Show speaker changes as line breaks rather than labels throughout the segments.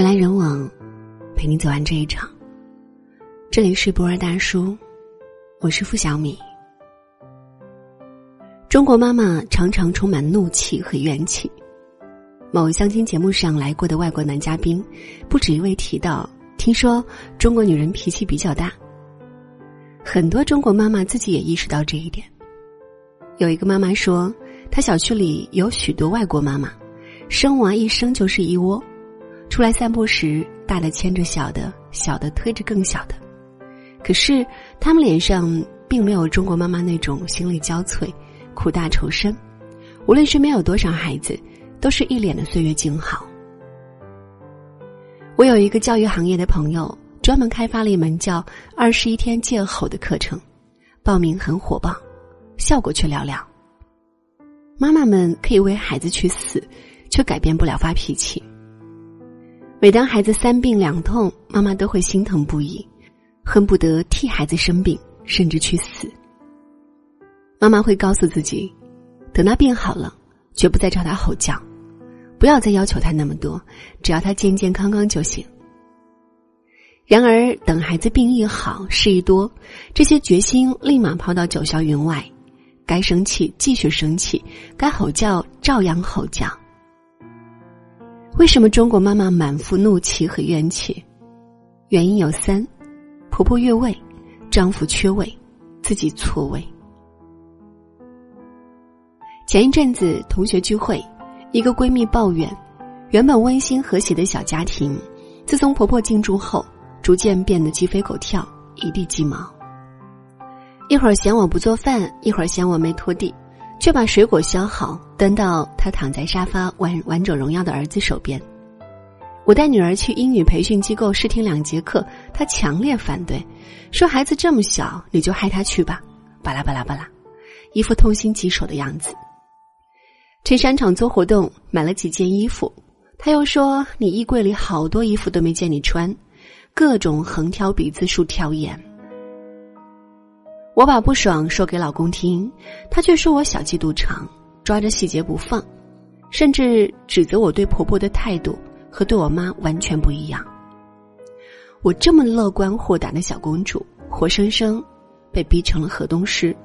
人来人往，陪你走完这一场。这里是博尔大叔，我是付小米。中国妈妈常常充满怒气和怨气。某相亲节目上来过的外国男嘉宾，不止一位提到，听说中国女人脾气比较大。很多中国妈妈自己也意识到这一点。有一个妈妈说，她小区里有许多外国妈妈，生娃一生就是一窝。出来散步时，大的牵着小的，小的推着更小的。可是他们脸上并没有中国妈妈那种心力交瘁、苦大仇深。无论身边有多少孩子，都是一脸的岁月静好。我有一个教育行业的朋友，专门开发了一门叫“二十一天戒吼”的课程，报名很火爆，效果却寥寥。妈妈们可以为孩子去死，却改变不了发脾气。每当孩子三病两痛，妈妈都会心疼不已，恨不得替孩子生病，甚至去死。妈妈会告诉自己，等他病好了，绝不再朝他吼叫，不要再要求他那么多，只要他健健康康就行。然而，等孩子病一好，事一多，这些决心立马抛到九霄云外，该生气继续生气，该吼叫照样吼叫。为什么中国妈妈满腹怒气和怨气？原因有三：婆婆越位，丈夫缺位，自己错位。前一阵子同学聚会，一个闺蜜抱怨，原本温馨和谐的小家庭，自从婆婆进驻后，逐渐变得鸡飞狗跳，一地鸡毛。一会儿嫌我不做饭，一会儿嫌我没拖地。却把水果削好，端到他躺在沙发玩王者荣耀的儿子手边。我带女儿去英语培训机构试听两节课，他强烈反对，说孩子这么小，你就害他去吧，巴拉巴拉巴拉，一副痛心疾首的样子。去商场做活动，买了几件衣服，他又说你衣柜里好多衣服都没见你穿，各种横挑鼻子竖挑眼。我把不爽说给老公听，他却说我小气肚肠，抓着细节不放，甚至指责我对婆婆的态度和对我妈完全不一样。我这么乐观豁达的小公主，活生生被逼成了河东狮。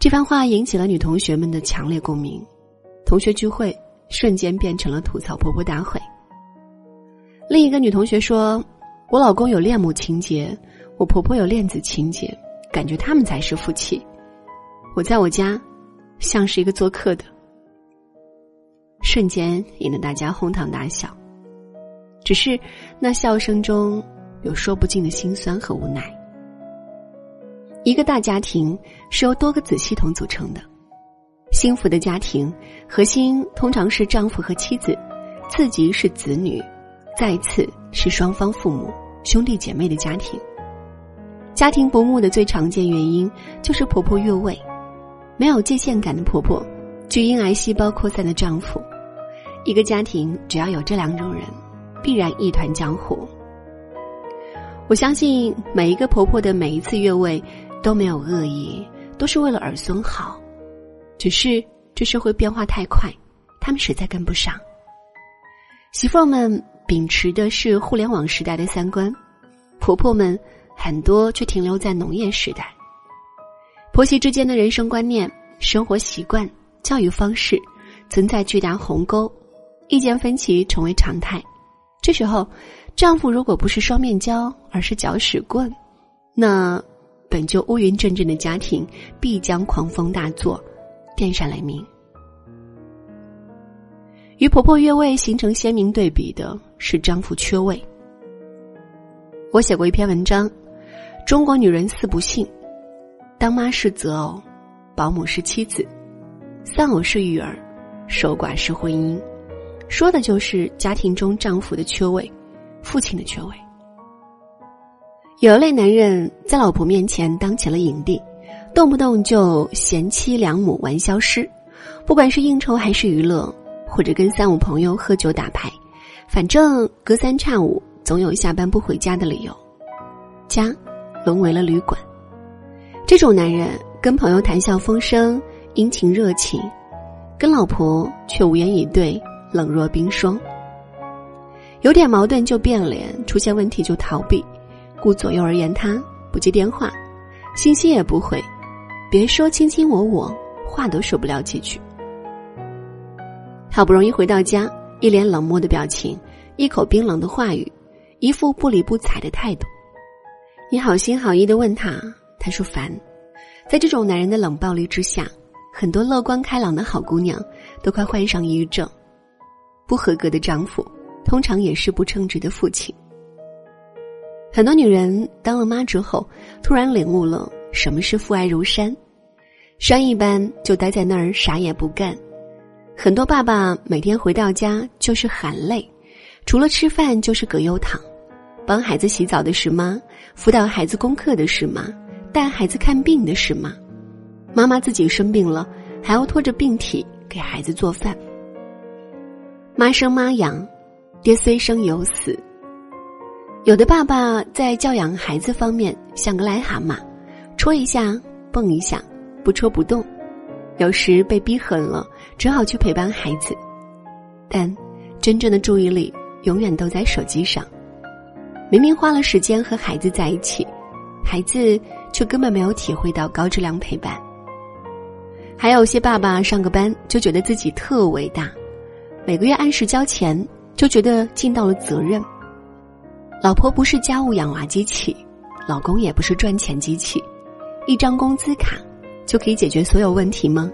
这番话引起了女同学们的强烈共鸣，同学聚会瞬间变成了吐槽婆婆大会。另一个女同学说。我老公有恋母情节，我婆婆有恋子情节，感觉他们才是夫妻。我在我家，像是一个做客的，瞬间引得大家哄堂大笑。只是那笑声中有说不尽的心酸和无奈。一个大家庭是由多个子系统组成的，幸福的家庭核心通常是丈夫和妻子，次级是子女，再次是双方父母。兄弟姐妹的家庭，家庭不睦的最常见原因就是婆婆越位，没有界限感的婆婆，巨婴癌细胞扩散的丈夫，一个家庭只要有这两种人，必然一团浆糊。我相信每一个婆婆的每一次越位都没有恶意，都是为了儿孙好，只是这社会变化太快，他们实在跟不上。媳妇们。秉持的是互联网时代的三观，婆婆们很多却停留在农业时代。婆媳之间的人生观念、生活习惯、教育方式存在巨大鸿沟，意见分歧成为常态。这时候，丈夫如果不是双面胶，而是搅屎棍，那本就乌云阵阵的家庭必将狂风大作，电闪雷鸣。与婆婆越位形成鲜明对比的是丈夫缺位。我写过一篇文章，《中国女人四不幸》，当妈是择偶，保姆是妻子，丧偶是育儿，守寡是婚姻，说的就是家庭中丈夫的缺位，父亲的缺位。有一类男人在老婆面前当起了影帝，动不动就贤妻良母玩消失，不管是应酬还是娱乐。或者跟三五朋友喝酒打牌，反正隔三差五总有下班不回家的理由，家沦为了旅馆。这种男人跟朋友谈笑风生、殷勤热情，跟老婆却无言以对、冷若冰霜。有点矛盾就变脸，出现问题就逃避，顾左右而言他，不接电话，信息也不回，别说卿卿我我，话都说不了几句。好不容易回到家，一脸冷漠的表情，一口冰冷的话语，一副不理不睬的态度。你好心好意的问他，他说烦。在这种男人的冷暴力之下，很多乐观开朗的好姑娘都快患上抑郁症。不合格的丈夫，通常也是不称职的父亲。很多女人当了妈之后，突然领悟了什么是父爱如山，山一般就待在那儿啥也不干。很多爸爸每天回到家就是喊累，除了吃饭就是葛优躺，帮孩子洗澡的是妈，辅导孩子功课的是妈。带孩子看病的是妈，妈妈自己生病了，还要拖着病体给孩子做饭。妈生妈养，爹虽生犹死。有的爸爸在教养孩子方面像个癞蛤蟆，戳一下蹦一下，不戳不动。有时被逼狠了，只好去陪伴孩子，但真正的注意力永远都在手机上。明明花了时间和孩子在一起，孩子。却根本没有体会到高质量陪伴。还有些爸爸上个班就觉得自己特伟大，每个月按时交钱就觉得尽到了责任。老婆不是家务养娃机器，老公也不是赚钱机器，一张工资卡就可以解决所有问题吗？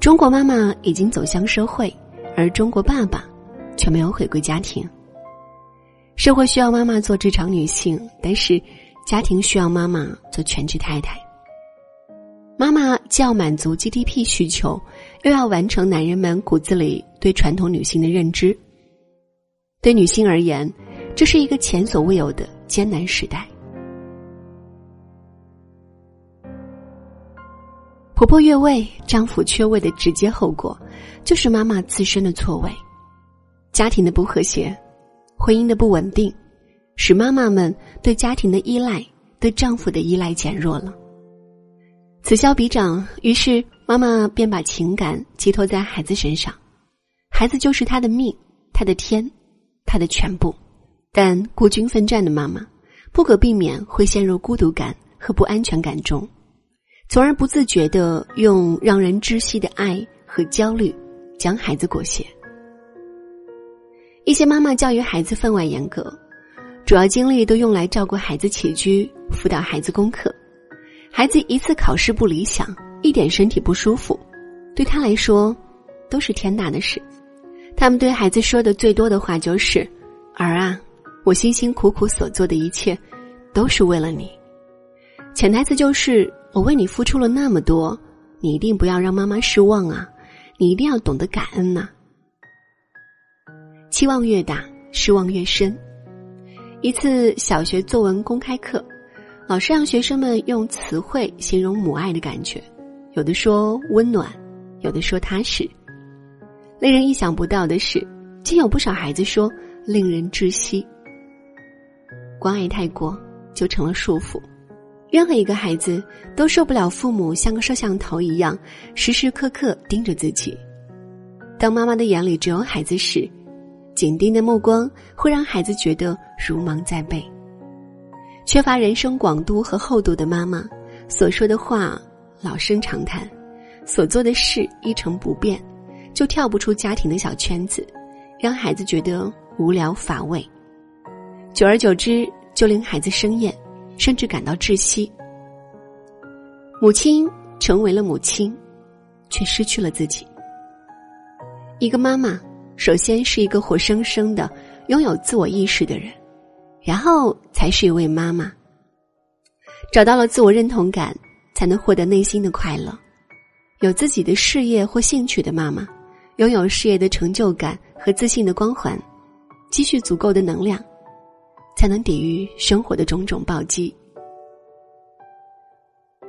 中国妈妈已经走向社会，而中国爸爸却没有回归家庭。社会需要妈妈做职场女性，但是。家庭需要妈妈做全职太太。妈妈既要满足 GDP 需求，又要完成男人们骨子里对传统女性的认知。对女性而言，这是一个前所未有的艰难时代。婆婆越位，丈夫缺位的直接后果，就是妈妈自身的错位，家庭的不和谐，婚姻的不稳定。使妈妈们对家庭的依赖、对丈夫的依赖减弱了。此消彼长，于是妈妈便把情感寄托在孩子身上，孩子就是她的命、她的天、她的全部。但孤军奋战的妈妈，不可避免会陷入孤独感和不安全感中，从而不自觉的用让人窒息的爱和焦虑将孩子裹挟。一些妈妈教育孩子分外严格。主要精力都用来照顾孩子起居、辅导孩子功课。孩子一次考试不理想，一点身体不舒服，对他来说都是天大的事。他们对孩子说的最多的话就是：“儿啊，我辛辛苦苦所做的一切，都是为了你。”潜台词就是我为你付出了那么多，你一定不要让妈妈失望啊！你一定要懂得感恩呐。期望越大，失望越深。一次小学作文公开课，老师让学生们用词汇形容母爱的感觉，有的说温暖，有的说踏实。令人意想不到的是，竟有不少孩子说令人窒息。关爱太过，就成了束缚。任何一个孩子都受不了父母像个摄像头一样，时时刻刻盯着自己。当妈妈的眼里只有孩子时。紧盯的目光会让孩子觉得如芒在背。缺乏人生广度和厚度的妈妈，所说的话老生常谈，所做的事一成不变，就跳不出家庭的小圈子，让孩子觉得无聊乏味。久而久之，就令孩子生厌，甚至感到窒息。母亲成为了母亲，却失去了自己。一个妈妈。首先是一个活生生的拥有自我意识的人，然后才是一位妈妈。找到了自我认同感，才能获得内心的快乐。有自己的事业或兴趣的妈妈，拥有事业的成就感和自信的光环，积蓄足够的能量，才能抵御生活的种种暴击。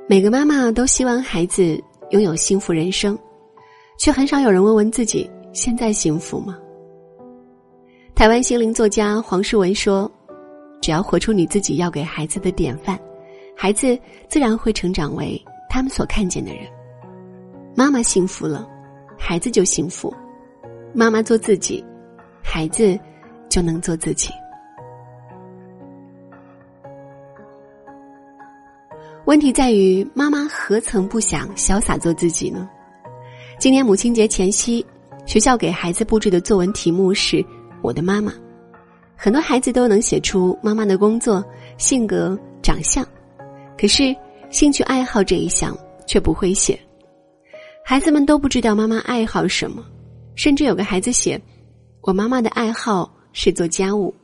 每个妈妈都希望孩子拥有幸福人生，却很少有人问问自己。现在幸福吗？台湾心灵作家黄世文说：“只要活出你自己要给孩子的典范，孩子自然会成长为他们所看见的人。妈妈幸福了，孩子就幸福；妈妈做自己，孩子就能做自己。问题在于，妈妈何曾不想潇洒做自己呢？今年母亲节前夕，学校给孩子布置的作文题目是“我的妈妈”，很多孩子都能写出妈妈的工作、性格、长相，可是兴趣爱好这一项却不会写。孩子们都不知道妈妈爱好什么，甚至有个孩子写：“我妈妈的爱好是做家务。”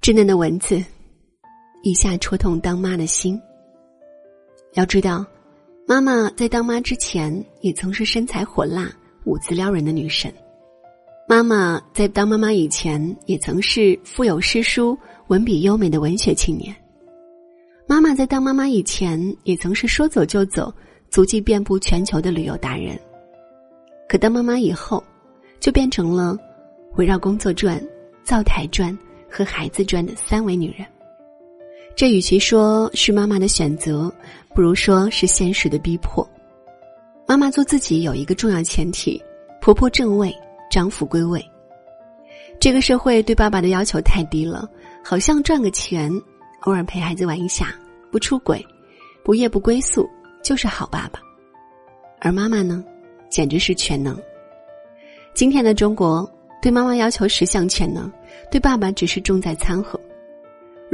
稚嫩的文字。一下戳痛当妈的心。要知道，妈妈在当妈之前也曾是身材火辣、舞姿撩人的女神；妈妈在当妈妈以前也曾是腹有诗书、文笔优美的文学青年；妈妈在当妈妈以前也曾是说走就走、足迹遍布全球的旅游达人。可当妈妈以后，就变成了围绕工作转、灶台转和孩子转的三维女人。这与其说是妈妈的选择，不如说是现实的逼迫。妈妈做自己有一个重要前提：婆婆正位，丈夫归位。这个社会对爸爸的要求太低了，好像赚个钱，偶尔陪孩子玩一下，不出轨，不夜不归宿，就是好爸爸。而妈妈呢，简直是全能。今天的中国对妈妈要求十项全能，对爸爸只是重在参合。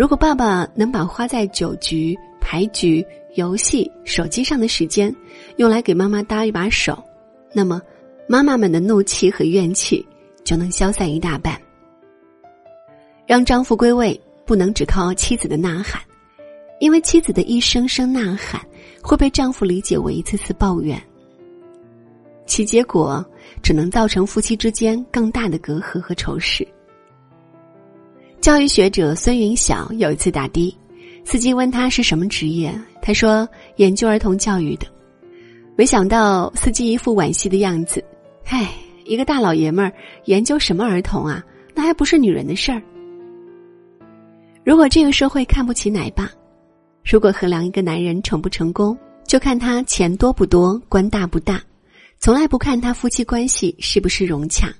如果爸爸能把花在酒局、牌局、游戏、手机上的时间，用来给妈妈搭一把手，那么妈妈们的怒气和怨气就能消散一大半。让丈夫归位，不能只靠妻子的呐喊，因为妻子的一声声呐喊会被丈夫理解为一次次抱怨，其结果只能造成夫妻之间更大的隔阂和仇视。教育学者孙云晓有一次打的，司机问他是什么职业，他说研究儿童教育的。没想到司机一副惋惜的样子，唉，一个大老爷们儿研究什么儿童啊？那还不是女人的事儿。如果这个社会看不起奶爸，如果衡量一个男人成不成功，就看他钱多不多、官大不大，从来不看他夫妻关系是不是融洽，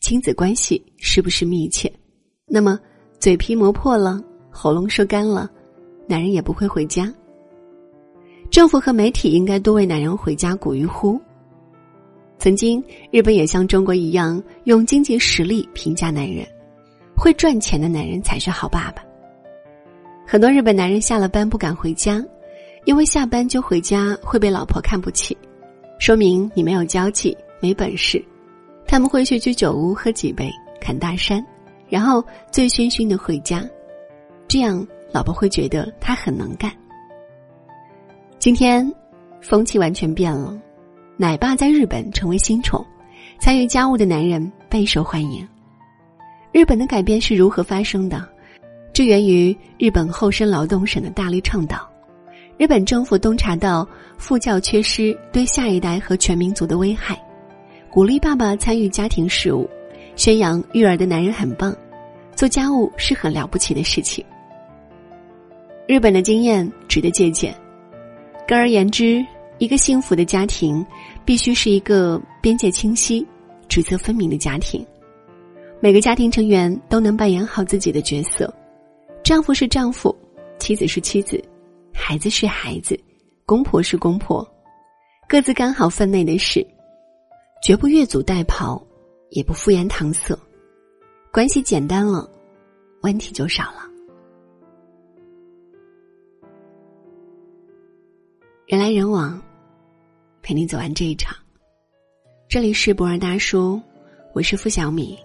亲子关系是不是密切，那么。嘴皮磨破了，喉咙说干了，男人也不会回家。政府和媒体应该多为男人回家鼓一呼。曾经，日本也像中国一样用经济实力评价男人，会赚钱的男人才是好爸爸。很多日本男人下了班不敢回家，因为下班就回家会被老婆看不起，说明你没有交际、没本事。他们会去居酒屋喝几杯，侃大山。然后醉醺醺的回家，这样老婆会觉得他很能干。今天，风气完全变了，奶爸在日本成为新宠，参与家务的男人备受欢迎。日本的改变是如何发生的？这源于日本厚生劳动省的大力倡导。日本政府洞察到父教缺失对下一代和全民族的危害，鼓励爸爸参与家庭事务。宣扬育儿的男人很棒，做家务是很了不起的事情。日本的经验值得借鉴。更而言之，一个幸福的家庭必须是一个边界清晰、职责分明的家庭。每个家庭成员都能扮演好自己的角色，丈夫是丈夫，妻子是妻子，孩子是孩子，公婆是公婆，各自干好分内的事，绝不越俎代庖。也不敷衍搪塞，关系简单了，问题就少了。人来人往，陪你走完这一场。这里是博尔大叔，我是付小米。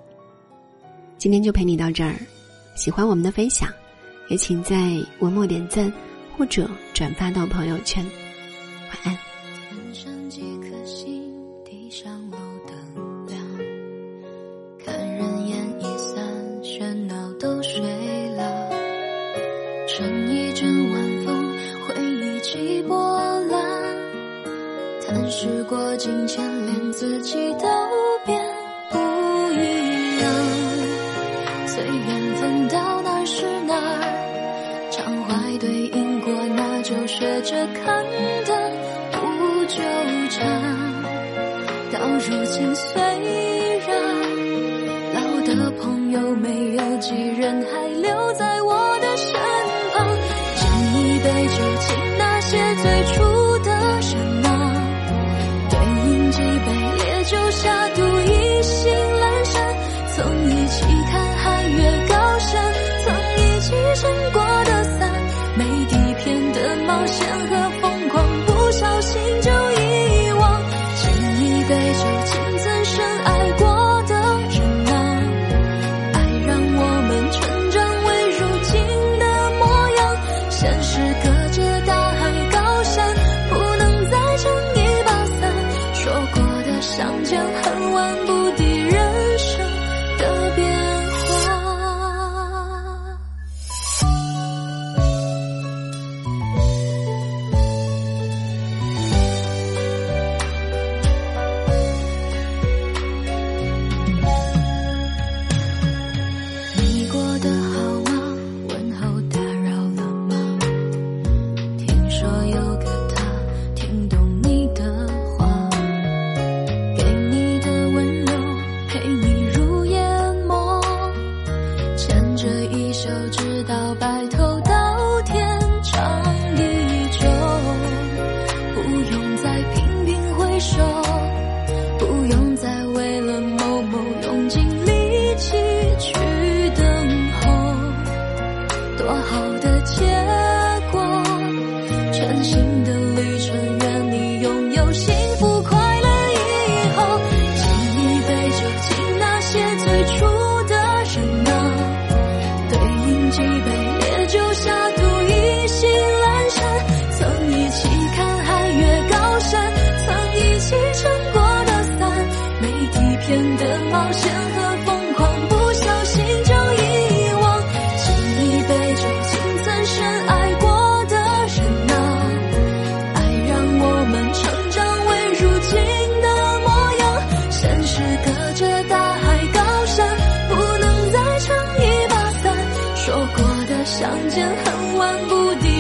今天就陪你到这儿，喜欢我们的分享，也请在文末点赞或者转发到朋友圈。晚安。
时过境迁，连自己都变不一样。随缘分到哪是哪儿，常怀对因果，那就学着看淡，不纠缠。到如今。虽然老。的朋友没有几人还相见恨晚，不
敌。